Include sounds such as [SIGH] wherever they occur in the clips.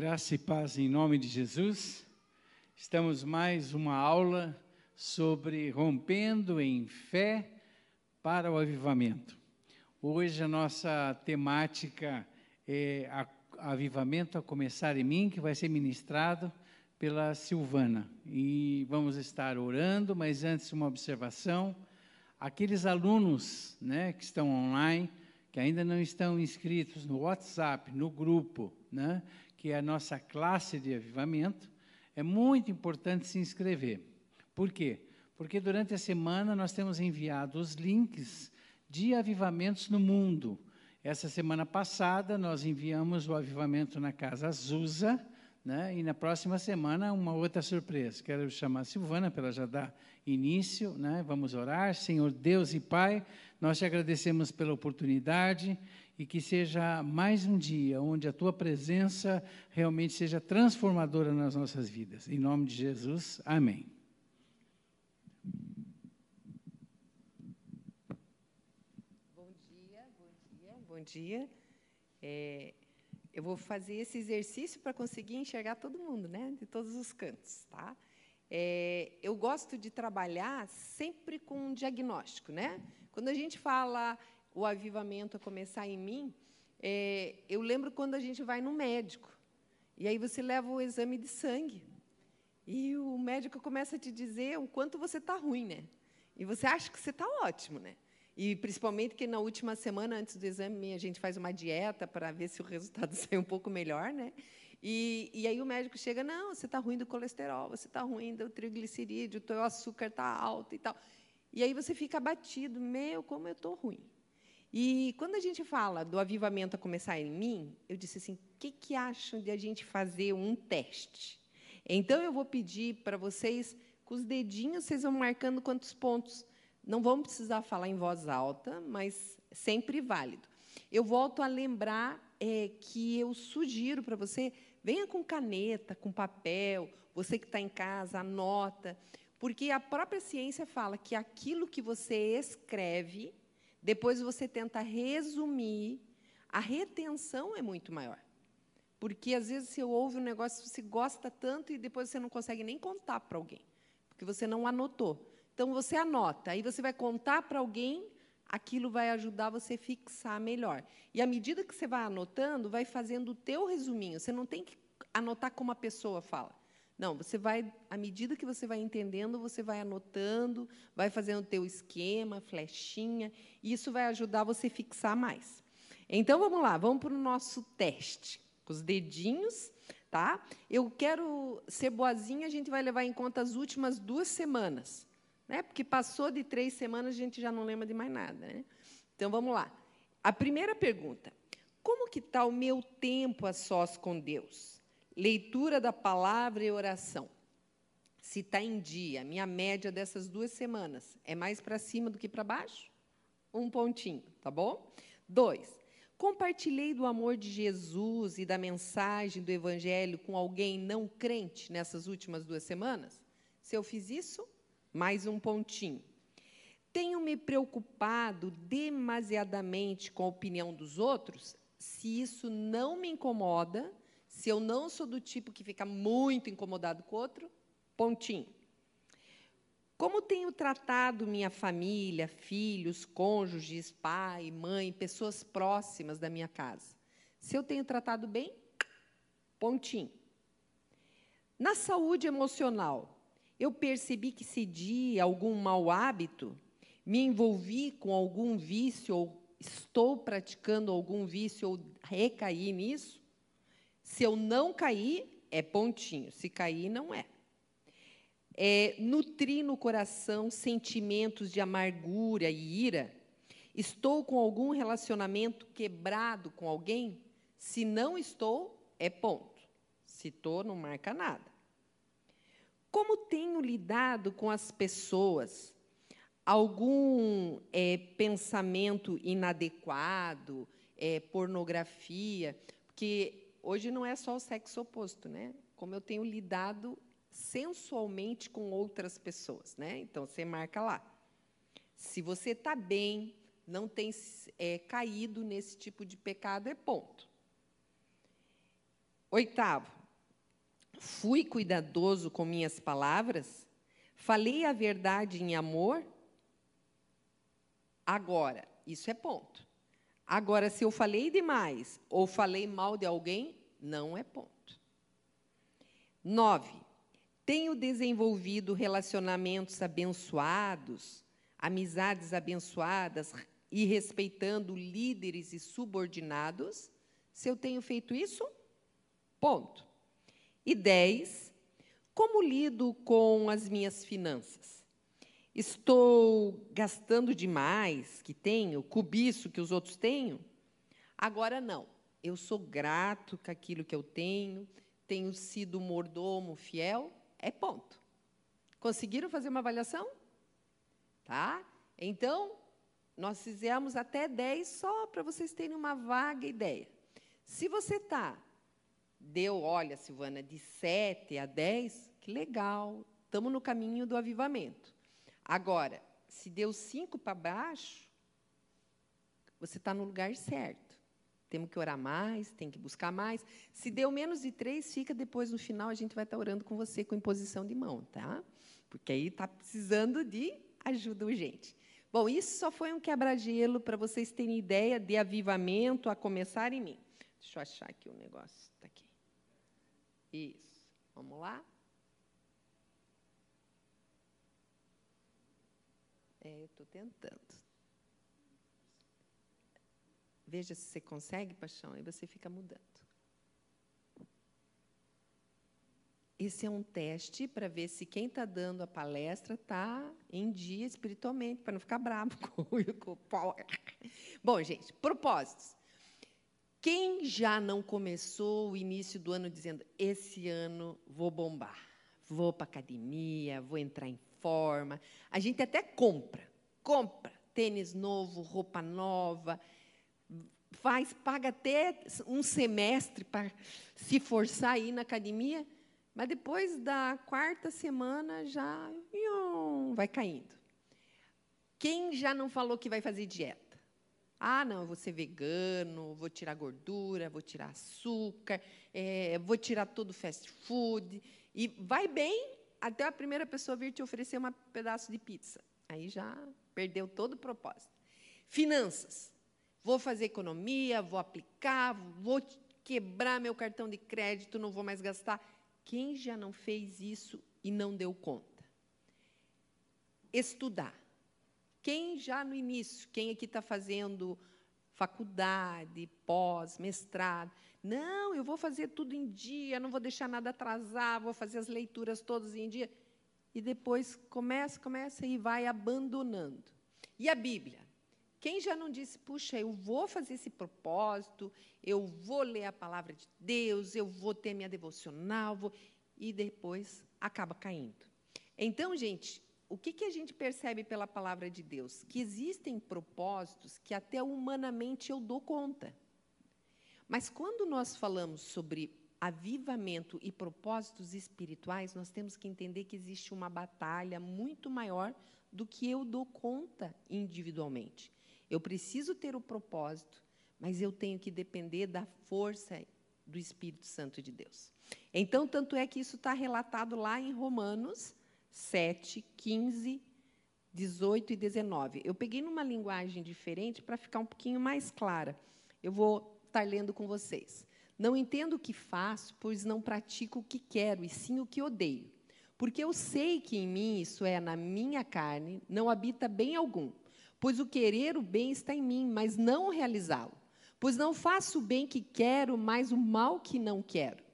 Graça e paz em nome de Jesus. Estamos mais uma aula sobre rompendo em fé para o avivamento. Hoje a nossa temática é avivamento a começar em mim, que vai ser ministrado pela Silvana. E vamos estar orando, mas antes uma observação. Aqueles alunos, né, que estão online, que ainda não estão inscritos no WhatsApp, no grupo, né, que é a nossa classe de avivamento, é muito importante se inscrever. Por quê? Porque durante a semana nós temos enviado os links de avivamentos no mundo. Essa semana passada nós enviamos o avivamento na Casa Azusa, né? e na próxima semana uma outra surpresa. Quero chamar a Silvana para ela já dar início. Né? Vamos orar. Senhor Deus e Pai, nós te agradecemos pela oportunidade e que seja mais um dia onde a tua presença realmente seja transformadora nas nossas vidas. Em nome de Jesus, amém. Bom dia, bom dia, bom dia. É, eu vou fazer esse exercício para conseguir enxergar todo mundo, né, de todos os cantos, tá? É, eu gosto de trabalhar sempre com um diagnóstico, né? Quando a gente fala o avivamento a começar em mim, é, eu lembro quando a gente vai no médico, e aí você leva o exame de sangue, e o médico começa a te dizer o quanto você está ruim, né? E você acha que você está ótimo, né? E principalmente que na última semana antes do exame a gente faz uma dieta para ver se o [LAUGHS] resultado sai um pouco melhor, né? E, e aí o médico chega, não, você está ruim do colesterol, você está ruim do triglicerídeo, o teu açúcar está alto e tal. E aí você fica abatido, meu, como eu estou ruim. E quando a gente fala do avivamento a começar em mim, eu disse assim: o que, que acham de a gente fazer um teste? Então eu vou pedir para vocês, com os dedinhos, vocês vão marcando quantos pontos. Não vão precisar falar em voz alta, mas sempre válido. Eu volto a lembrar é, que eu sugiro para você, venha com caneta, com papel, você que está em casa, anota, porque a própria ciência fala que aquilo que você escreve depois você tenta resumir, a retenção é muito maior. Porque às vezes você ouve um negócio, você gosta tanto e depois você não consegue nem contar para alguém, porque você não anotou. Então você anota, aí você vai contar para alguém, aquilo vai ajudar você a fixar melhor. E à medida que você vai anotando, vai fazendo o teu resuminho. Você não tem que anotar como a pessoa fala. Não, você vai, à medida que você vai entendendo, você vai anotando, vai fazendo o teu esquema, flechinha, e isso vai ajudar você a fixar mais. Então, vamos lá, vamos para o nosso teste. Com os dedinhos, tá? Eu quero ser boazinha, a gente vai levar em conta as últimas duas semanas, né? Porque passou de três semanas, a gente já não lembra de mais nada, né? Então, vamos lá. A primeira pergunta, como que está o meu tempo a sós com Deus? Leitura da palavra e oração. Se está em dia, minha média dessas duas semanas é mais para cima do que para baixo? Um pontinho, tá bom? Dois, compartilhei do amor de Jesus e da mensagem do Evangelho com alguém não crente nessas últimas duas semanas? Se eu fiz isso, mais um pontinho. Tenho me preocupado demasiadamente com a opinião dos outros? Se isso não me incomoda, se eu não sou do tipo que fica muito incomodado com o outro, pontinho. Como tenho tratado minha família, filhos, cônjuges, pai, mãe, pessoas próximas da minha casa? Se eu tenho tratado bem, pontinho. Na saúde emocional, eu percebi que cedi algum mau hábito, me envolvi com algum vício ou estou praticando algum vício ou recaí nisso? Se eu não cair, é pontinho. Se cair, não é. é nutrir no coração sentimentos de amargura e ira. Estou com algum relacionamento quebrado com alguém? Se não estou, é ponto. Se estou, não marca nada. Como tenho lidado com as pessoas? Algum é, pensamento inadequado, é, pornografia? Porque hoje não é só o sexo oposto, né? Como eu tenho lidado sensualmente com outras pessoas, né? Então você marca lá. Se você está bem, não tem é, caído nesse tipo de pecado, é ponto. Oitavo, fui cuidadoso com minhas palavras? Falei a verdade em amor? Agora, isso é ponto. Agora, se eu falei demais ou falei mal de alguém, não é ponto. Nove, tenho desenvolvido relacionamentos abençoados, amizades abençoadas e respeitando líderes e subordinados? Se eu tenho feito isso, ponto. E dez, como lido com as minhas finanças? Estou gastando demais que tenho, cubiço que os outros têm? Agora não. Eu sou grato com aquilo que eu tenho, tenho sido mordomo fiel, é ponto. Conseguiram fazer uma avaliação? Tá? Então, nós fizemos até 10 só para vocês terem uma vaga ideia. Se você está, deu, olha, Silvana, de 7 a 10, que legal, estamos no caminho do avivamento. Agora, se deu 5 para baixo, você está no lugar certo. Temos que orar mais, tem que buscar mais. Se deu menos de três, fica depois no final, a gente vai estar orando com você com imposição de mão, tá? Porque aí está precisando de ajuda urgente. Bom, isso só foi um quebra-gelo para vocês terem ideia de avivamento a começar em mim. Deixa eu achar aqui o um negócio. Está aqui. Isso. Vamos lá? É, eu estou tentando. Veja se você consegue, paixão, e você fica mudando. Esse é um teste para ver se quem está dando a palestra está em dia espiritualmente, para não ficar bravo [LAUGHS] com, o power. Bom, gente, propósitos. Quem já não começou o início do ano dizendo: esse ano vou bombar, vou para academia, vou entrar em forma? A gente até compra, compra tênis novo, roupa nova, faz, paga até um semestre para se forçar a ir na academia, mas depois da quarta semana já vai caindo. Quem já não falou que vai fazer dieta? Ah, não, eu vou ser vegano, vou tirar gordura, vou tirar açúcar, é, vou tirar todo o fast food. E vai bem até a primeira pessoa vir te oferecer um pedaço de pizza. Aí já perdeu todo o propósito. Finanças. Vou fazer economia, vou aplicar, vou quebrar meu cartão de crédito, não vou mais gastar. Quem já não fez isso e não deu conta? Estudar. Quem já no início, quem aqui está fazendo faculdade, pós, mestrado, não, eu vou fazer tudo em dia, não vou deixar nada atrasar, vou fazer as leituras todas em dia. E depois começa, começa e vai abandonando. E a Bíblia? Quem já não disse, puxa, eu vou fazer esse propósito, eu vou ler a palavra de Deus, eu vou ter minha devocional, vou... e depois acaba caindo. Então, gente, o que, que a gente percebe pela palavra de Deus? Que existem propósitos que até humanamente eu dou conta. Mas quando nós falamos sobre avivamento e propósitos espirituais, nós temos que entender que existe uma batalha muito maior do que eu dou conta individualmente. Eu preciso ter o propósito, mas eu tenho que depender da força do Espírito Santo de Deus. Então, tanto é que isso está relatado lá em Romanos 7, 15, 18 e 19. Eu peguei numa linguagem diferente para ficar um pouquinho mais clara. Eu vou estar lendo com vocês. Não entendo o que faço, pois não pratico o que quero, e sim o que odeio. Porque eu sei que em mim, isso é, na minha carne, não habita bem algum. Pois o querer o bem está em mim, mas não realizá-lo. Pois não faço o bem que quero, mas o mal que não quero.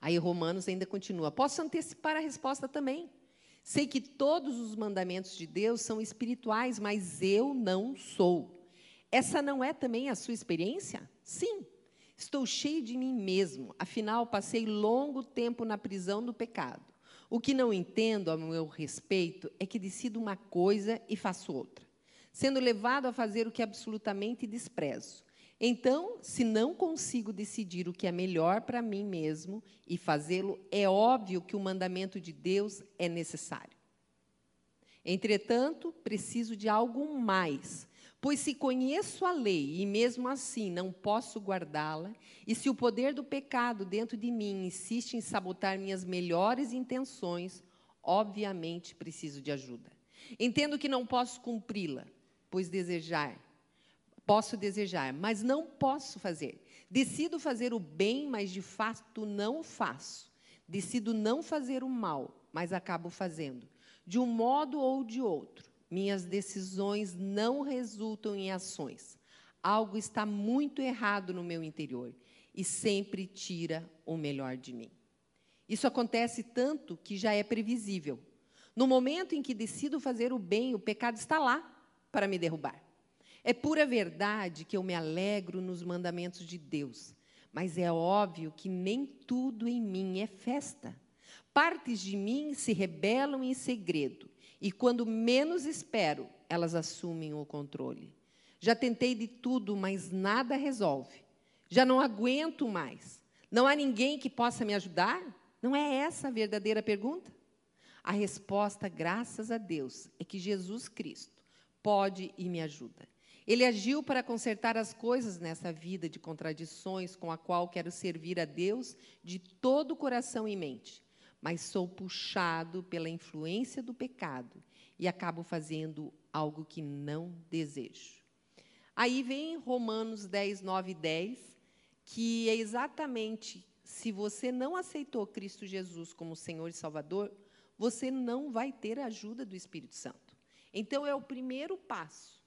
Aí Romanos ainda continua. Posso antecipar a resposta também. Sei que todos os mandamentos de Deus são espirituais, mas eu não sou. Essa não é também a sua experiência? Sim. Estou cheio de mim mesmo, afinal, passei longo tempo na prisão do pecado. O que não entendo a meu respeito é que decido uma coisa e faço outra sendo levado a fazer o que absolutamente desprezo. Então, se não consigo decidir o que é melhor para mim mesmo e fazê-lo, é óbvio que o mandamento de Deus é necessário. Entretanto, preciso de algo mais, Pois se conheço a lei e mesmo assim não posso guardá-la, e se o poder do pecado dentro de mim insiste em sabotar minhas melhores intenções, obviamente preciso de ajuda. Entendo que não posso cumpri-la, pois desejar, posso desejar, mas não posso fazer. Decido fazer o bem, mas de fato não o faço. Decido não fazer o mal, mas acabo fazendo, de um modo ou de outro minhas decisões não resultam em ações. Algo está muito errado no meu interior e sempre tira o melhor de mim. Isso acontece tanto que já é previsível. No momento em que decido fazer o bem, o pecado está lá para me derrubar. É pura verdade que eu me alegro nos mandamentos de Deus, mas é óbvio que nem tudo em mim é festa. Partes de mim se rebelam em segredo e quando menos espero, elas assumem o controle. Já tentei de tudo, mas nada resolve. Já não aguento mais. Não há ninguém que possa me ajudar? Não é essa a verdadeira pergunta? A resposta, graças a Deus, é que Jesus Cristo pode e me ajuda. Ele agiu para consertar as coisas nessa vida de contradições com a qual quero servir a Deus de todo o coração e mente mas sou puxado pela influência do pecado e acabo fazendo algo que não desejo. Aí vem Romanos 10, 9 e 10, que é exatamente se você não aceitou Cristo Jesus como Senhor e Salvador, você não vai ter a ajuda do Espírito Santo. Então é o primeiro passo.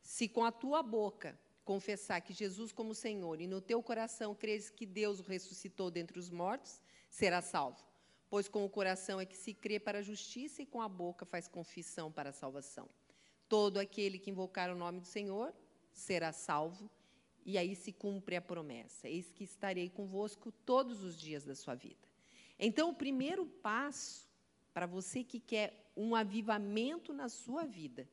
Se com a tua boca confessar que Jesus como Senhor e no teu coração creres que Deus o ressuscitou dentre os mortos, será salvo. Pois com o coração é que se crê para a justiça e com a boca faz confissão para a salvação. Todo aquele que invocar o nome do Senhor será salvo, e aí se cumpre a promessa: Eis que estarei convosco todos os dias da sua vida. Então, o primeiro passo para você que quer um avivamento na sua vida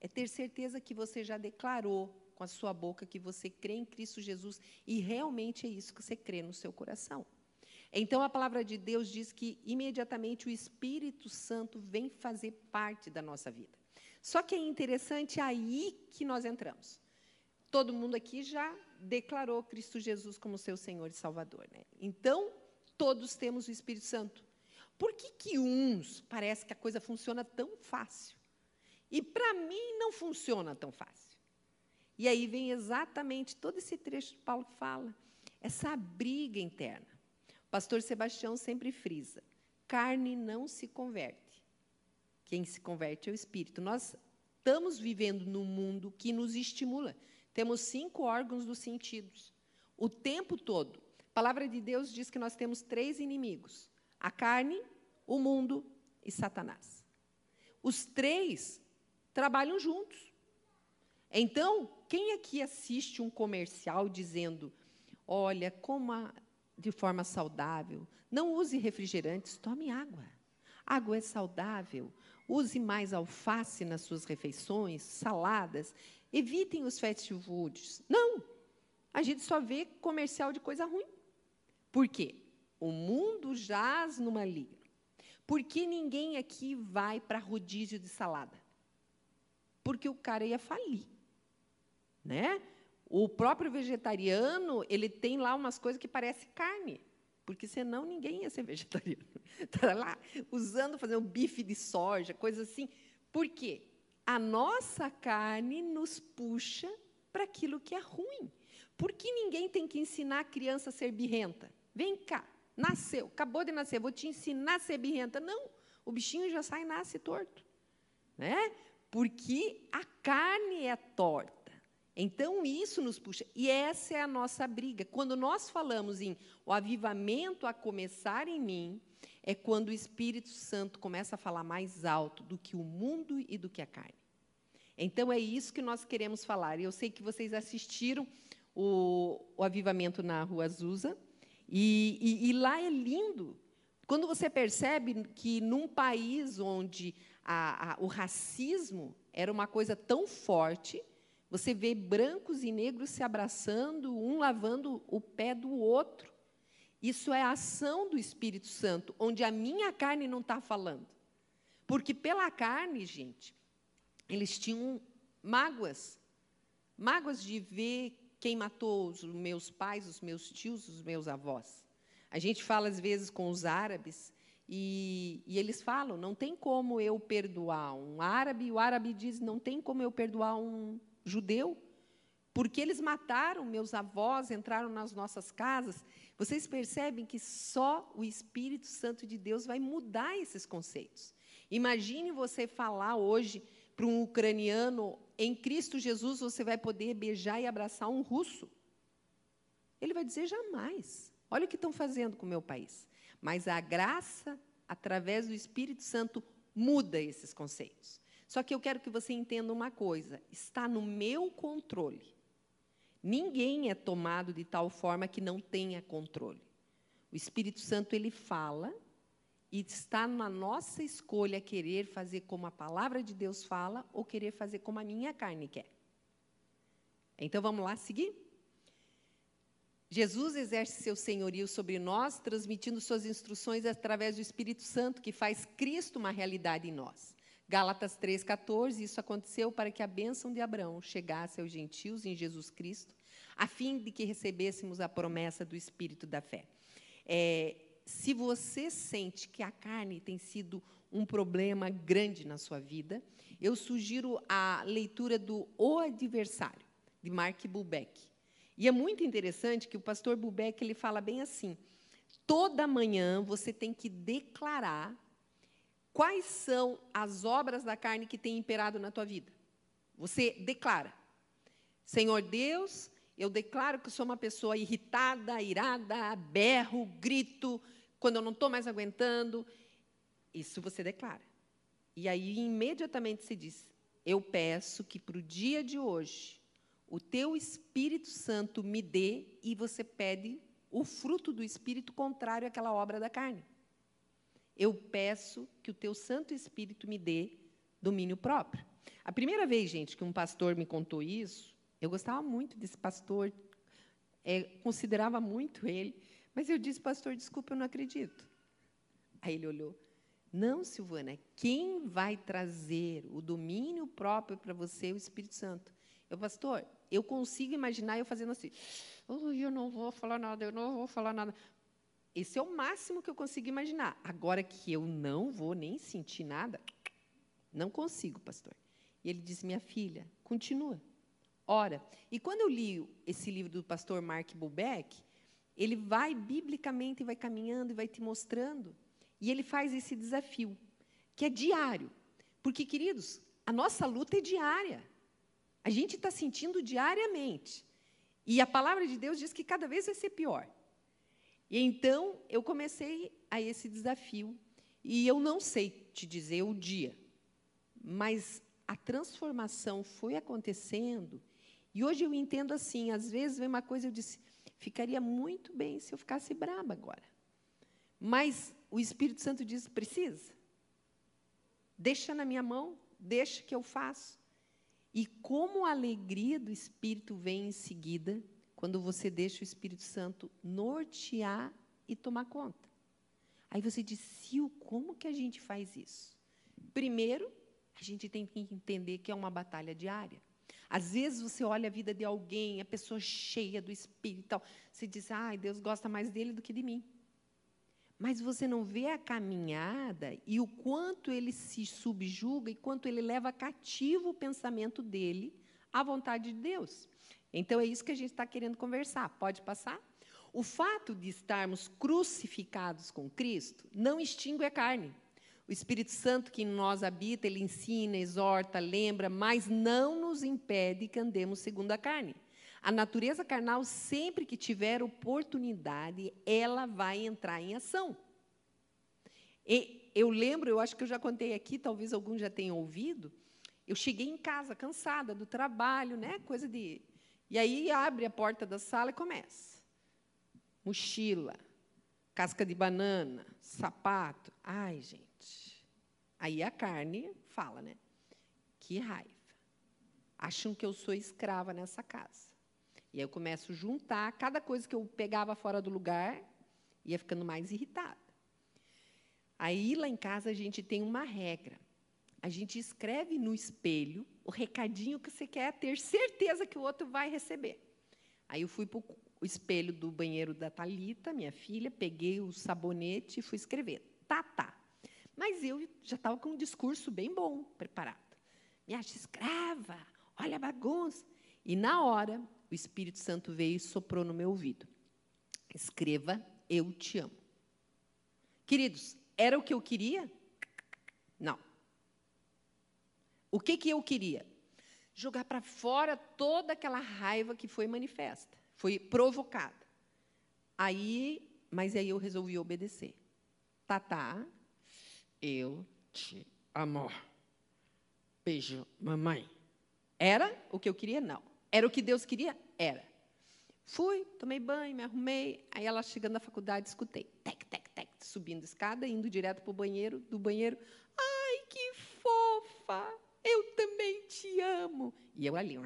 é ter certeza que você já declarou com a sua boca que você crê em Cristo Jesus e realmente é isso que você crê no seu coração. Então a palavra de Deus diz que imediatamente o Espírito Santo vem fazer parte da nossa vida. Só que é interessante aí que nós entramos. Todo mundo aqui já declarou Cristo Jesus como seu Senhor e Salvador. Né? Então, todos temos o Espírito Santo. Por que, que uns parece que a coisa funciona tão fácil? E para mim não funciona tão fácil. E aí vem exatamente todo esse trecho que Paulo fala, essa briga interna. Pastor Sebastião sempre frisa: carne não se converte. Quem se converte é o espírito. Nós estamos vivendo num mundo que nos estimula. Temos cinco órgãos dos sentidos. O tempo todo. A palavra de Deus diz que nós temos três inimigos: a carne, o mundo e Satanás. Os três trabalham juntos. Então, quem aqui assiste um comercial dizendo: Olha, como a, de forma saudável. Não use refrigerantes, tome água. Água é saudável. Use mais alface nas suas refeições, saladas. Evitem os fast foods. Não! A gente só vê comercial de coisa ruim. Por quê? O mundo jaz no maligno. Por que ninguém aqui vai para rodízio de salada? Porque o cara ia falir. Né? O próprio vegetariano, ele tem lá umas coisas que parecem carne, porque senão ninguém ia ser [LAUGHS] vegetariano. Está lá usando, fazendo bife de soja, coisas assim. Por quê? A nossa carne nos puxa para aquilo que é ruim. Por que ninguém tem que ensinar a criança a ser birrenta? Vem cá, nasceu, acabou de nascer, vou te ensinar a ser birrenta. Não, o bichinho já sai e nasce torto. Né? Porque a carne é torta. Então, isso nos puxa. E essa é a nossa briga. Quando nós falamos em o avivamento a começar em mim, é quando o Espírito Santo começa a falar mais alto do que o mundo e do que a carne. Então, é isso que nós queremos falar. Eu sei que vocês assistiram o, o avivamento na Rua Azusa, e, e, e lá é lindo. Quando você percebe que num país onde a, a, o racismo era uma coisa tão forte, você vê brancos e negros se abraçando, um lavando o pé do outro. Isso é a ação do Espírito Santo, onde a minha carne não está falando. Porque pela carne, gente, eles tinham mágoas, mágoas de ver quem matou os meus pais, os meus tios, os meus avós. A gente fala às vezes com os árabes e, e, eles falam: não tem como eu perdoar um árabe. O árabe diz: não tem como eu perdoar um judeu, porque eles mataram meus avós, entraram nas nossas casas. Vocês percebem que só o Espírito Santo de Deus vai mudar esses conceitos. Imagine você falar hoje para um ucraniano: em Cristo Jesus você vai poder beijar e abraçar um russo. Ele vai dizer: jamais. Olha o que estão fazendo com o meu país. Mas a graça, através do Espírito Santo, muda esses conceitos. Só que eu quero que você entenda uma coisa: está no meu controle. Ninguém é tomado de tal forma que não tenha controle. O Espírito Santo ele fala e está na nossa escolha querer fazer como a palavra de Deus fala ou querer fazer como a minha carne quer. Então vamos lá seguir? Jesus exerce seu senhorio sobre nós, transmitindo suas instruções através do Espírito Santo, que faz Cristo uma realidade em nós. Gálatas 3,14, isso aconteceu para que a bênção de Abraão chegasse aos gentios em Jesus Cristo, a fim de que recebêssemos a promessa do Espírito da fé. É, se você sente que a carne tem sido um problema grande na sua vida, eu sugiro a leitura do O Adversário, de Mark Bubeck. E é muito interessante que o pastor Bubeck ele fala bem assim: toda manhã você tem que declarar quais são as obras da carne que têm imperado na tua vida. Você declara: Senhor Deus, eu declaro que sou uma pessoa irritada, irada, berro, grito, quando eu não estou mais aguentando. Isso você declara. E aí, imediatamente, se diz: Eu peço que para o dia de hoje o teu Espírito Santo me dê, e você pede o fruto do Espírito contrário àquela obra da carne. Eu peço que o teu Santo Espírito me dê domínio próprio. A primeira vez, gente, que um pastor me contou isso, eu gostava muito desse pastor, é, considerava muito ele, mas eu disse, pastor, desculpa, eu não acredito. Aí ele olhou, não, Silvana, quem vai trazer o domínio próprio para você é o Espírito Santo. Eu, pastor, eu consigo imaginar eu fazendo assim. Oh, eu não vou falar nada, eu não vou falar nada. Esse é o máximo que eu consigo imaginar. Agora que eu não vou nem sentir nada, não consigo, pastor. E ele disse: Minha filha, continua, ora. E quando eu li esse livro do pastor Mark Bubeck, ele vai biblicamente, vai caminhando e vai te mostrando. E ele faz esse desafio, que é diário. Porque, queridos, a nossa luta é diária. A gente está sentindo diariamente. E a palavra de Deus diz que cada vez vai ser pior. E então eu comecei a esse desafio. E eu não sei te dizer o dia, mas a transformação foi acontecendo. E hoje eu entendo assim: às vezes vem uma coisa, eu disse, ficaria muito bem se eu ficasse braba agora. Mas o Espírito Santo diz: precisa. Deixa na minha mão, deixa que eu faço. E como a alegria do Espírito vem em seguida, quando você deixa o Espírito Santo nortear e tomar conta. Aí você diz, Sil, como que a gente faz isso? Primeiro, a gente tem que entender que é uma batalha diária. Às vezes você olha a vida de alguém, a pessoa cheia do Espírito, tal, você diz, ai, Deus gosta mais dele do que de mim. Mas você não vê a caminhada e o quanto ele se subjuga e quanto ele leva cativo o pensamento dele à vontade de Deus. Então é isso que a gente está querendo conversar. Pode passar? O fato de estarmos crucificados com Cristo não extingue a carne. O Espírito Santo que em nós habita, ele ensina, exorta, lembra, mas não nos impede que andemos segundo a carne. A natureza carnal, sempre que tiver oportunidade, ela vai entrar em ação. E eu lembro, eu acho que eu já contei aqui, talvez alguns já tenham ouvido. Eu cheguei em casa cansada do trabalho, né? Coisa de. E aí abre a porta da sala e começa. Mochila, casca de banana, sapato. Ai, gente. Aí a carne fala, né? Que raiva. Acham que eu sou escrava nessa casa. E aí eu começo a juntar cada coisa que eu pegava fora do lugar, ia ficando mais irritada. Aí lá em casa a gente tem uma regra. a gente escreve no espelho o recadinho que você quer ter certeza que o outro vai receber. Aí eu fui para o espelho do banheiro da Talita, minha filha, peguei o sabonete e fui escrever. Tá. Mas eu já estava com um discurso bem bom preparado. Me acha escrava, olha a bagunça. E na hora, o Espírito Santo veio e soprou no meu ouvido. Escreva, eu te amo. Queridos, era o que eu queria? Não. O que, que eu queria? Jogar para fora toda aquela raiva que foi manifesta, foi provocada. Aí, mas aí eu resolvi obedecer. Tatá, eu te amo. Beijo, mamãe. Era o que eu queria? Não. Era o que Deus queria? Era. Fui, tomei banho, me arrumei. Aí ela chegando na faculdade, escutei. Tec, tec, tec, subindo escada, indo direto para o banheiro. Do banheiro, ai, que fofa! Eu também te amo. E eu ali,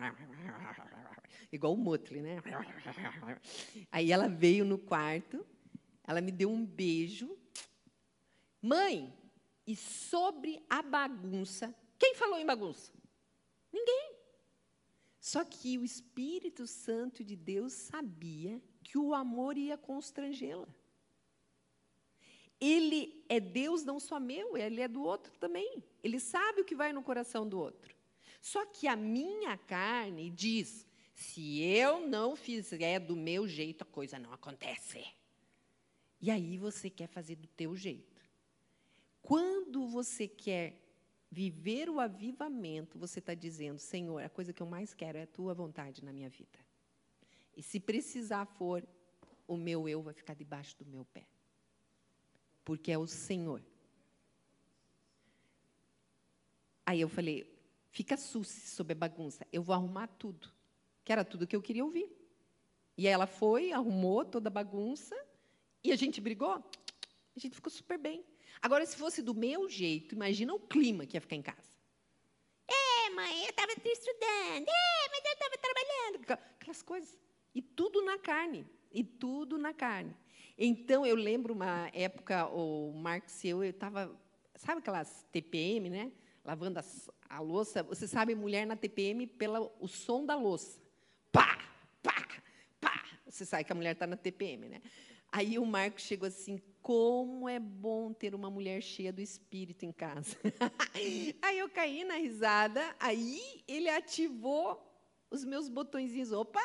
igual o Motley, né? Aí ela veio no quarto, ela me deu um beijo. Mãe, e sobre a bagunça, quem falou em bagunça? Ninguém. Só que o Espírito Santo de Deus sabia que o amor ia constrangê-la. Ele é Deus não só meu, ele é do outro também. Ele sabe o que vai no coração do outro. Só que a minha carne diz: se eu não fizer do meu jeito, a coisa não acontece. E aí você quer fazer do teu jeito. Quando você quer viver o avivamento, você está dizendo, Senhor, a coisa que eu mais quero é a tua vontade na minha vida. E se precisar for, o meu eu vai ficar debaixo do meu pé. Porque é o Senhor. Aí eu falei, fica susse sobre a bagunça, eu vou arrumar tudo. Que era tudo que eu queria ouvir. E ela foi, arrumou toda a bagunça, e a gente brigou. A gente ficou super bem. Agora, se fosse do meu jeito, imagina o clima que ia ficar em casa. É, mãe, eu estava estudando. É, mas eu estava trabalhando. Aquelas coisas. E tudo na carne. E tudo na carne. Então, eu lembro uma época, o Marcos e eu, eu estava, sabe aquelas TPM, né? Lavando a, a louça. Você sabe, mulher na TPM, pelo o som da louça. Pá, pá, pá. Você sabe que a mulher está na TPM, né? Aí o Marcos chegou assim, como é bom ter uma mulher cheia do espírito em casa. [LAUGHS] aí eu caí na risada, aí ele ativou os meus botõezinhos. Opa,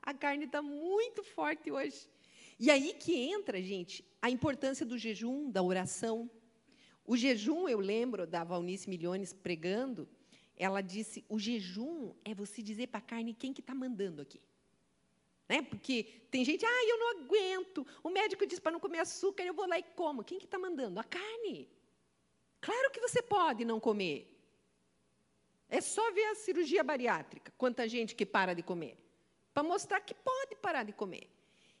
a carne está muito forte hoje. E aí que entra, gente, a importância do jejum, da oração. O jejum, eu lembro da Valnice Milhões pregando, ela disse: o jejum é você dizer para a carne quem que está mandando aqui. Né? Porque tem gente, ah, eu não aguento. O médico diz para não comer açúcar, eu vou lá e como. Quem que está mandando? A carne. Claro que você pode não comer. É só ver a cirurgia bariátrica, quanta gente que para de comer. Para mostrar que pode parar de comer.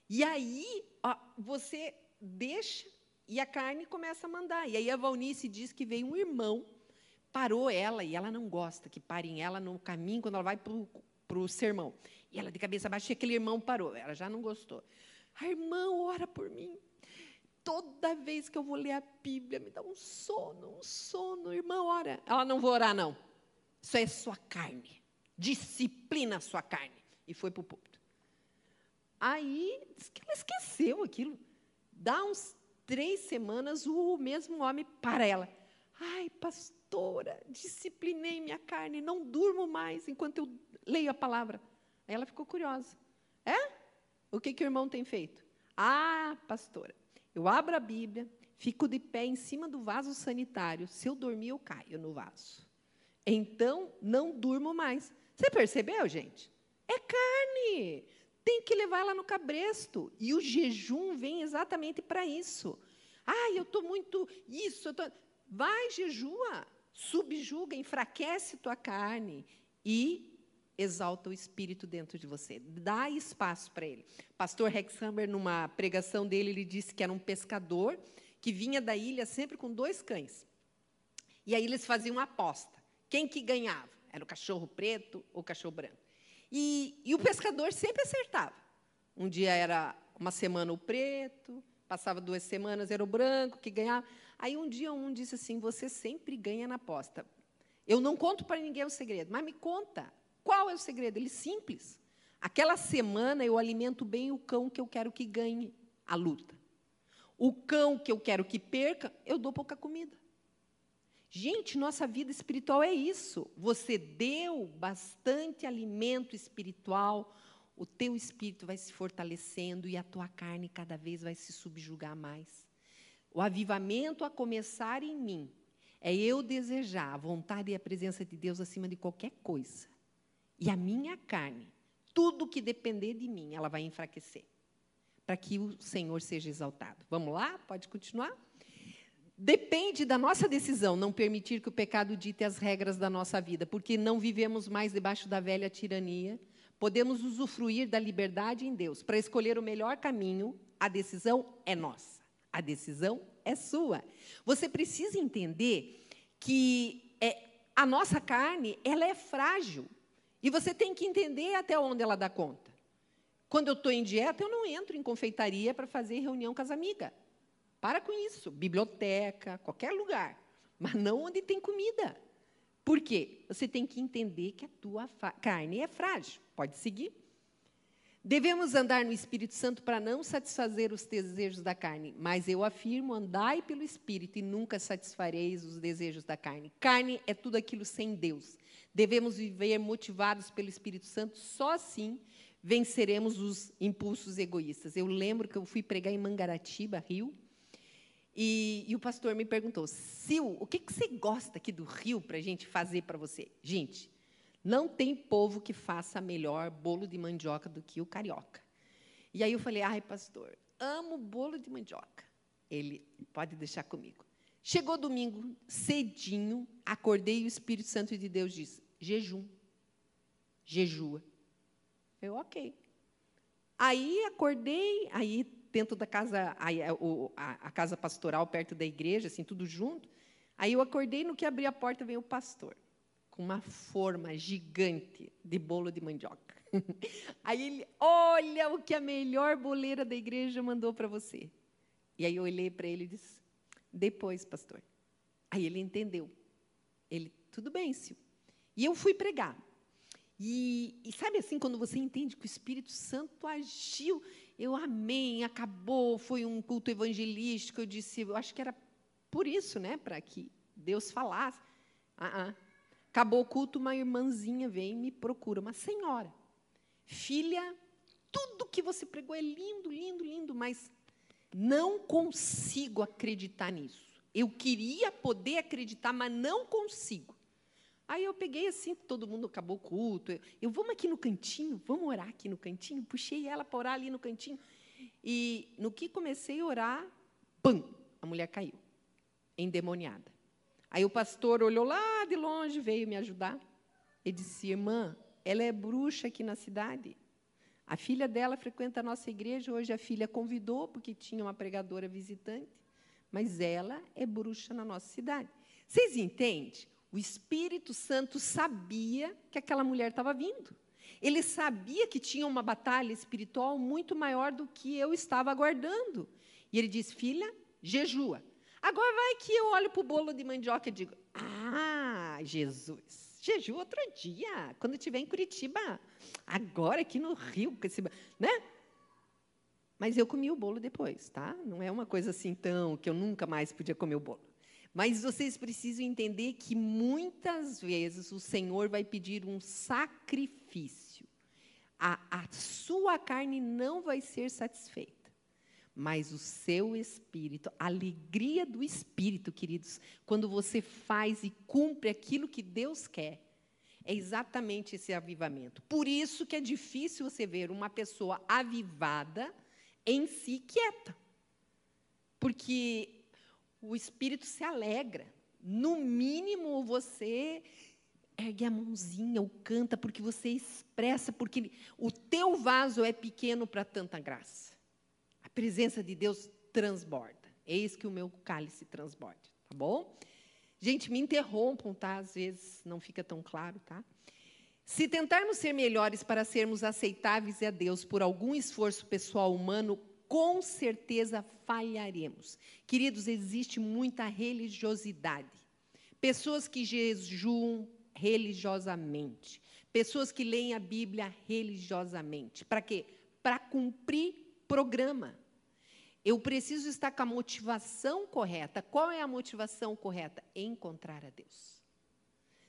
E aí, ó, você deixa e a carne começa a mandar. E aí a Valnice diz que veio um irmão, parou ela, e ela não gosta que parem ela no caminho quando ela vai para o sermão. E ela de cabeça baixa, e aquele irmão parou. Ela já não gostou. A irmã ora por mim. Toda vez que eu vou ler a Bíblia, me dá um sono, um sono. Irmã, ora. Ela não vou orar, não. Isso é sua carne. Disciplina a sua carne. E foi para o púlpito. Aí, diz que ela esqueceu aquilo. Dá uns três semanas, o mesmo homem para ela. Ai, pastora, disciplinei minha carne, não durmo mais enquanto eu leio a palavra. Aí ela ficou curiosa. É? O que, que o irmão tem feito? Ah, pastora, eu abro a Bíblia, fico de pé em cima do vaso sanitário. Se eu dormir, eu caio no vaso. Então, não durmo mais. Você percebeu, gente? É carne. Tem que levar ela no cabresto. E o jejum vem exatamente para isso. Ah, eu estou muito isso. Tô... Vai, jejua. Subjuga, enfraquece tua carne. E exalta o espírito dentro de você. Dá espaço para ele. Pastor Rex Hammer, numa pregação dele, ele disse que era um pescador que vinha da ilha sempre com dois cães. E aí eles faziam uma aposta. Quem que ganhava? Era o cachorro preto ou o cachorro branco? E, e o pescador sempre acertava. Um dia era uma semana o preto, passava duas semanas, era o branco que ganhava. Aí um dia um disse assim: Você sempre ganha na aposta. Eu não conto para ninguém o segredo, mas me conta. Qual é o segredo? Ele é simples. Aquela semana eu alimento bem o cão que eu quero que ganhe a luta. O cão que eu quero que perca, eu dou pouca comida. Gente, nossa vida espiritual é isso. Você deu bastante alimento espiritual, o teu espírito vai se fortalecendo e a tua carne cada vez vai se subjugar mais. O avivamento a começar em mim é eu desejar a vontade e a presença de Deus acima de qualquer coisa. E a minha carne, tudo que depender de mim, ela vai enfraquecer. Para que o Senhor seja exaltado. Vamos lá? Pode continuar? Depende da nossa decisão não permitir que o pecado dite as regras da nossa vida, porque não vivemos mais debaixo da velha tirania. Podemos usufruir da liberdade em Deus. Para escolher o melhor caminho, a decisão é nossa. A decisão é sua. Você precisa entender que é, a nossa carne ela é frágil. E você tem que entender até onde ela dá conta. Quando eu estou em dieta, eu não entro em confeitaria para fazer reunião com as amigas. Para com isso. Biblioteca, qualquer lugar. Mas não onde tem comida. Por quê? Você tem que entender que a tua carne é frágil. Pode seguir. Devemos andar no Espírito Santo para não satisfazer os desejos da carne, mas eu afirmo: andai pelo Espírito e nunca satisfareis os desejos da carne. Carne é tudo aquilo sem Deus. Devemos viver motivados pelo Espírito Santo, só assim venceremos os impulsos egoístas. Eu lembro que eu fui pregar em Mangaratiba, Rio, e, e, o pastor me perguntou, Sil, o que, que você gosta aqui do Rio para a gente fazer para você? Gente, não tem povo que faça melhor bolo de mandioca do que o carioca. E aí eu falei, ai, pastor, amo bolo de mandioca. Ele, pode deixar comigo. Chegou domingo, cedinho, acordei e o Espírito Santo de Deus disse, jejum, jejua. Eu, ok. Aí acordei, aí dentro da casa, a, a, a, casa pastoral perto da igreja, assim, tudo junto. Aí eu acordei, no que abri a porta veio o pastor, com uma forma gigante de bolo de mandioca. [LAUGHS] Aí ele, olha o que a melhor boleira da igreja mandou para você. E aí eu olhei para ele e disse, depois, pastor. Aí ele entendeu. Ele, tudo bem, Sil. E eu fui pregar. E, e, sabe assim, quando você entende que o Espírito Santo agiu, eu amei, acabou, foi um culto evangelístico. Eu disse, eu acho que era por isso, né, para que Deus falasse. Ah, ah. Acabou o culto, uma irmãzinha vem e me procura, uma senhora. Filha, tudo que você pregou é lindo, lindo, lindo, mas não consigo acreditar nisso. Eu queria poder acreditar, mas não consigo. Aí eu peguei assim, todo mundo acabou o culto. Eu, eu vamos aqui no cantinho, vamos orar aqui no cantinho. Puxei ela para orar ali no cantinho. E no que comecei a orar, pam, a mulher caiu, endemoniada. Aí o pastor olhou lá de longe, veio me ajudar. E disse: Irmã, ela é bruxa aqui na cidade. A filha dela frequenta a nossa igreja. Hoje a filha convidou, porque tinha uma pregadora visitante. Mas ela é bruxa na nossa cidade. Vocês entendem? O Espírito Santo sabia que aquela mulher estava vindo. Ele sabia que tinha uma batalha espiritual muito maior do que eu estava aguardando. E ele disse: Filha, jejua. Agora vai que eu olho para o bolo de mandioca e digo: Ah, Jesus, jejua outro dia, quando estiver em Curitiba. Agora aqui no Rio, né? Mas eu comi o bolo depois, tá? Não é uma coisa assim tão que eu nunca mais podia comer o bolo. Mas vocês precisam entender que muitas vezes o Senhor vai pedir um sacrifício. A, a sua carne não vai ser satisfeita, mas o seu espírito, a alegria do espírito, queridos, quando você faz e cumpre aquilo que Deus quer, é exatamente esse avivamento. Por isso que é difícil você ver uma pessoa avivada em si quieta. Porque o espírito se alegra. No mínimo, você ergue a mãozinha ou canta porque você expressa, porque o teu vaso é pequeno para tanta graça. Presença de Deus transborda. Eis que o meu cálice transborda, tá bom? Gente, me interrompam, tá? Às vezes não fica tão claro, tá? Se tentarmos ser melhores para sermos aceitáveis a Deus por algum esforço pessoal humano, com certeza falharemos. Queridos, existe muita religiosidade. pessoas que jejuam religiosamente, pessoas que leem a Bíblia religiosamente. Para quê? Para cumprir programa. Eu preciso estar com a motivação correta. Qual é a motivação correta? Encontrar a Deus.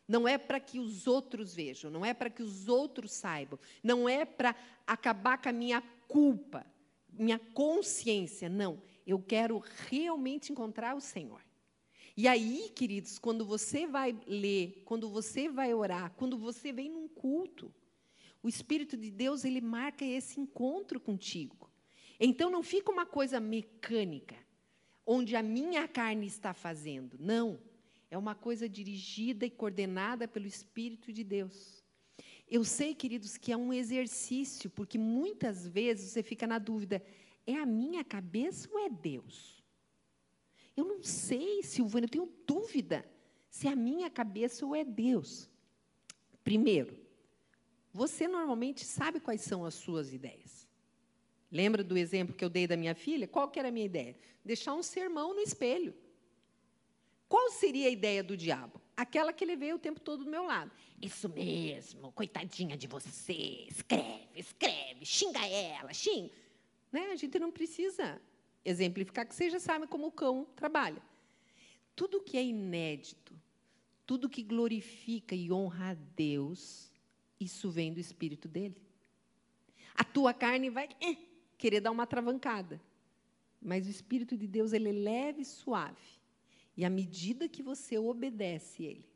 Não é para que os outros vejam, não é para que os outros saibam, não é para acabar com a minha culpa, minha consciência. Não, eu quero realmente encontrar o Senhor. E aí, queridos, quando você vai ler, quando você vai orar, quando você vem num culto, o Espírito de Deus ele marca esse encontro contigo. Então não fica uma coisa mecânica, onde a minha carne está fazendo. Não. É uma coisa dirigida e coordenada pelo Espírito de Deus. Eu sei, queridos, que é um exercício, porque muitas vezes você fica na dúvida: é a minha cabeça ou é Deus? Eu não sei, Silvana, eu tenho dúvida se é a minha cabeça ou é Deus. Primeiro, você normalmente sabe quais são as suas ideias. Lembra do exemplo que eu dei da minha filha? Qual que era a minha ideia? Deixar um sermão no espelho. Qual seria a ideia do diabo? Aquela que ele veio o tempo todo do meu lado. Isso mesmo, coitadinha de você. Escreve, escreve, xinga ela, xinga. Né? A gente não precisa exemplificar, que vocês já sabem como o cão trabalha. Tudo que é inédito, tudo que glorifica e honra a Deus, isso vem do espírito dele. A tua carne vai eh, querer dar uma travancada, mas o espírito de Deus ele é leve e suave. E à medida que você obedece ele,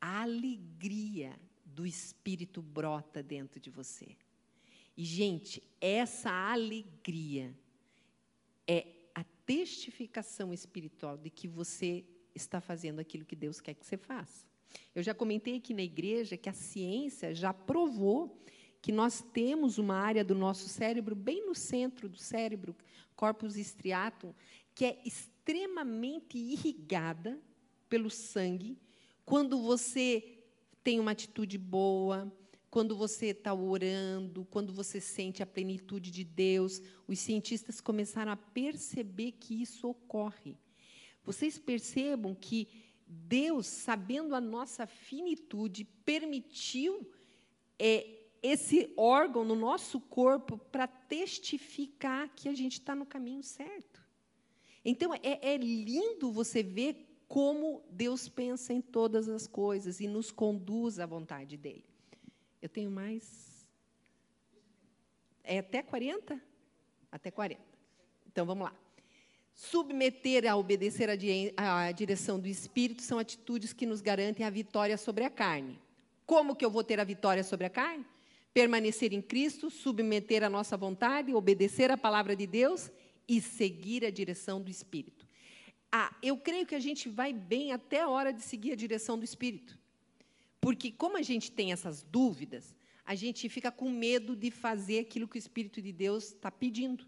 a alegria do espírito brota dentro de você. E gente, essa alegria é a testificação espiritual de que você está fazendo aquilo que Deus quer que você faça. Eu já comentei aqui na igreja que a ciência já provou que nós temos uma área do nosso cérebro, bem no centro do cérebro, corpus striatum, que é extremamente irrigada pelo sangue quando você tem uma atitude boa, quando você está orando, quando você sente a plenitude de Deus, os cientistas começaram a perceber que isso ocorre. Vocês percebam que Deus, sabendo a nossa finitude, permitiu é, esse órgão no nosso corpo para testificar que a gente está no caminho certo. Então, é, é lindo você ver como Deus pensa em todas as coisas e nos conduz à vontade dele. Eu tenho mais. É até 40? Até 40. Então vamos lá. Submeter a obedecer à direção do Espírito são atitudes que nos garantem a vitória sobre a carne. Como que eu vou ter a vitória sobre a carne? Permanecer em Cristo, submeter a nossa vontade, obedecer a palavra de Deus e seguir a direção do Espírito. Ah, eu creio que a gente vai bem até a hora de seguir a direção do Espírito. Porque, como a gente tem essas dúvidas, a gente fica com medo de fazer aquilo que o Espírito de Deus está pedindo.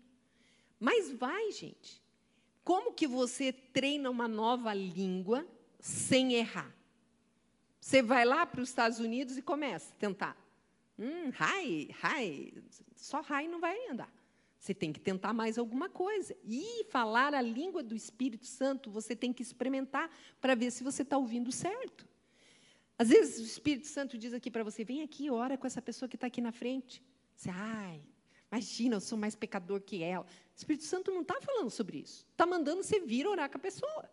Mas vai, gente. Como que você treina uma nova língua sem errar? Você vai lá para os Estados Unidos e começa a tentar. Hum, hi, hi. Só hi não vai andar. Você tem que tentar mais alguma coisa. E falar a língua do Espírito Santo, você tem que experimentar para ver se você está ouvindo certo. Às vezes o Espírito Santo diz aqui para você: vem aqui, ora com essa pessoa que está aqui na frente. Você, ai, imagina, eu sou mais pecador que ela. O Espírito Santo não está falando sobre isso. Está mandando você vir orar com a pessoa.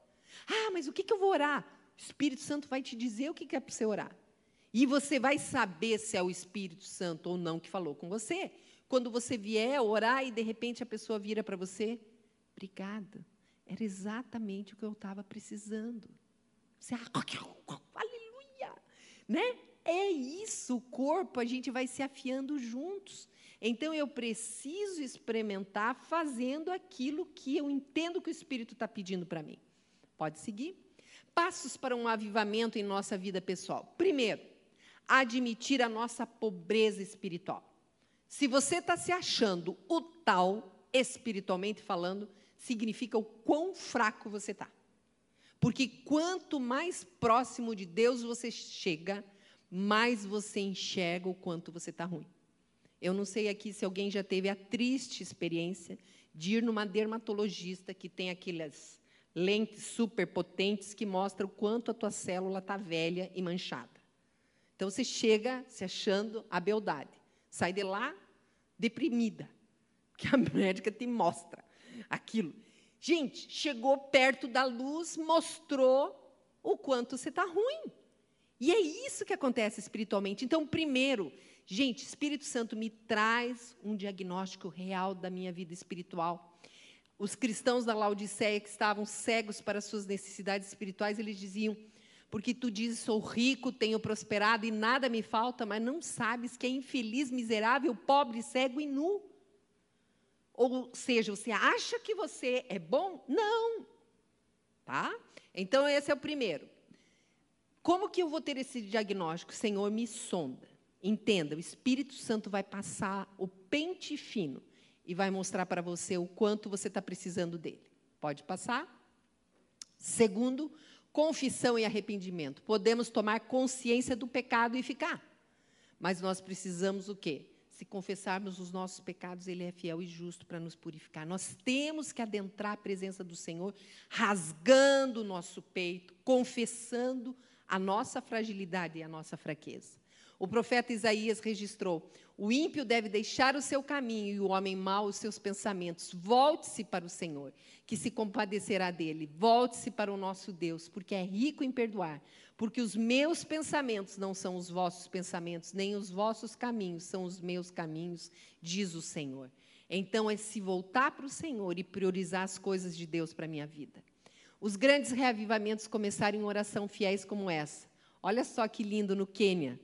Ah, mas o que, que eu vou orar? O Espírito Santo vai te dizer o que, que é para você orar. E você vai saber se é o Espírito Santo ou não que falou com você. Quando você vier orar e de repente a pessoa vira para você, obrigada. Era exatamente o que eu estava precisando. Você, ah, né? É isso, o corpo, a gente vai se afiando juntos. Então, eu preciso experimentar fazendo aquilo que eu entendo que o Espírito está pedindo para mim. Pode seguir? Passos para um avivamento em nossa vida pessoal. Primeiro, admitir a nossa pobreza espiritual. Se você está se achando o tal, espiritualmente falando, significa o quão fraco você está. Porque quanto mais próximo de Deus você chega, mais você enxerga o quanto você está ruim. Eu não sei aqui se alguém já teve a triste experiência de ir numa dermatologista que tem aquelas lentes super potentes que mostram o quanto a tua célula está velha e manchada. Então você chega se achando a beldade, sai de lá deprimida, que a [LAUGHS] médica te mostra aquilo. Gente, chegou perto da luz, mostrou o quanto você está ruim. E é isso que acontece espiritualmente. Então, primeiro, gente, Espírito Santo me traz um diagnóstico real da minha vida espiritual. Os cristãos da Laodiceia que estavam cegos para suas necessidades espirituais, eles diziam: porque tu dizes, sou rico, tenho prosperado e nada me falta, mas não sabes que é infeliz, miserável, pobre, cego e nu. Ou seja, você acha que você é bom? Não. Tá? Então, esse é o primeiro. Como que eu vou ter esse diagnóstico? Senhor, me sonda. Entenda, o Espírito Santo vai passar o pente fino e vai mostrar para você o quanto você está precisando dele. Pode passar? Segundo, confissão e arrependimento. Podemos tomar consciência do pecado e ficar. Mas nós precisamos o quê? Se confessarmos os nossos pecados, Ele é fiel e justo para nos purificar. Nós temos que adentrar a presença do Senhor, rasgando o nosso peito, confessando a nossa fragilidade e a nossa fraqueza. O profeta Isaías registrou: o ímpio deve deixar o seu caminho e o homem mau os seus pensamentos. Volte-se para o Senhor, que se compadecerá dele. Volte-se para o nosso Deus, porque é rico em perdoar. Porque os meus pensamentos não são os vossos pensamentos, nem os vossos caminhos são os meus caminhos, diz o Senhor. Então é se voltar para o Senhor e priorizar as coisas de Deus para a minha vida. Os grandes reavivamentos começaram em oração fiéis como essa. Olha só que lindo no Quênia.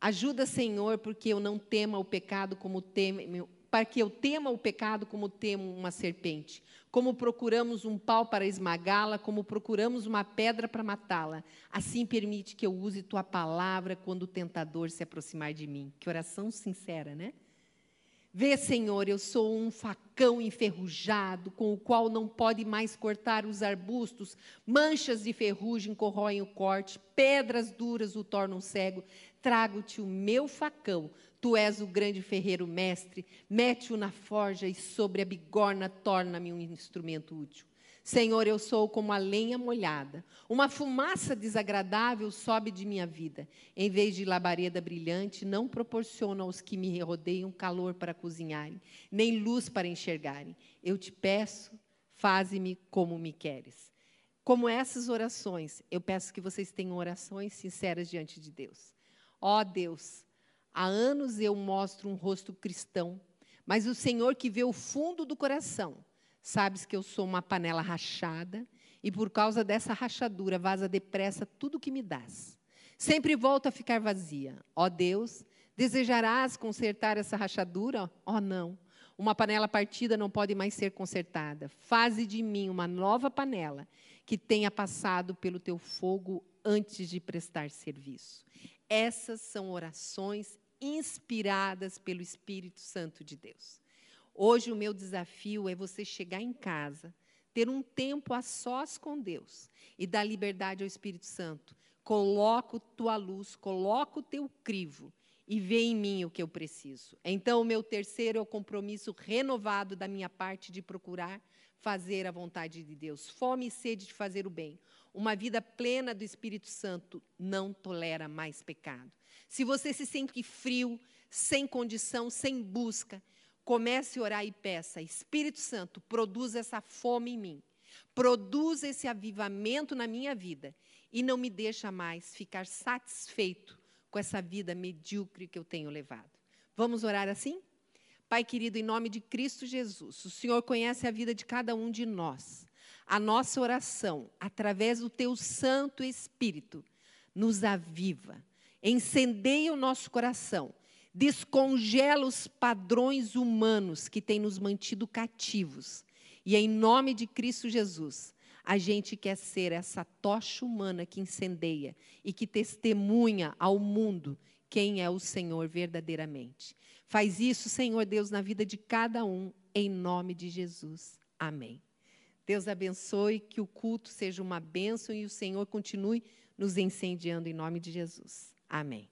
Ajuda, Senhor, porque eu não tema o pecado como temo, para que eu tema o pecado como temo uma serpente. Como procuramos um pau para esmagá-la, como procuramos uma pedra para matá-la. Assim permite que eu use tua palavra quando o tentador se aproximar de mim. Que oração sincera, né? Vê, Senhor, eu sou um facão enferrujado, com o qual não pode mais cortar os arbustos, manchas de ferrugem corroem o corte, pedras duras o tornam cego. Trago-te o meu facão, tu és o grande ferreiro mestre, mete-o na forja e sobre a bigorna torna-me um instrumento útil. Senhor, eu sou como a lenha molhada. Uma fumaça desagradável sobe de minha vida. Em vez de labareda brilhante, não proporciona aos que me rodeiam calor para cozinharem, nem luz para enxergarem. Eu te peço, faze-me como me queres. Como essas orações, eu peço que vocês tenham orações sinceras diante de Deus. Ó oh, Deus, há anos eu mostro um rosto cristão, mas o Senhor que vê o fundo do coração Sabes que eu sou uma panela rachada e por causa dessa rachadura vaza depressa tudo que me dás. Sempre volto a ficar vazia. Ó Deus, desejarás consertar essa rachadura? Ó não. Uma panela partida não pode mais ser consertada. Faze de mim uma nova panela que tenha passado pelo teu fogo antes de prestar serviço. Essas são orações inspiradas pelo Espírito Santo de Deus. Hoje o meu desafio é você chegar em casa, ter um tempo a sós com Deus e dar liberdade ao Espírito Santo. Coloco tua luz, coloco o teu crivo e vê em mim o que eu preciso. Então, o meu terceiro é o compromisso renovado da minha parte de procurar fazer a vontade de Deus. Fome e sede de fazer o bem. Uma vida plena do Espírito Santo não tolera mais pecado. Se você se sente frio, sem condição, sem busca, Comece a orar e peça: Espírito Santo, produz essa fome em mim. Produz esse avivamento na minha vida. E não me deixa mais ficar satisfeito com essa vida medíocre que eu tenho levado. Vamos orar assim? Pai querido, em nome de Cristo Jesus, o Senhor conhece a vida de cada um de nós. A nossa oração, através do Teu Santo Espírito, nos aviva, incendeia o nosso coração descongela os padrões humanos que têm nos mantido cativos. E em nome de Cristo Jesus, a gente quer ser essa tocha humana que incendeia e que testemunha ao mundo quem é o Senhor verdadeiramente. Faz isso, Senhor Deus, na vida de cada um, em nome de Jesus. Amém. Deus abençoe, que o culto seja uma bênção e o Senhor continue nos incendiando em nome de Jesus. Amém.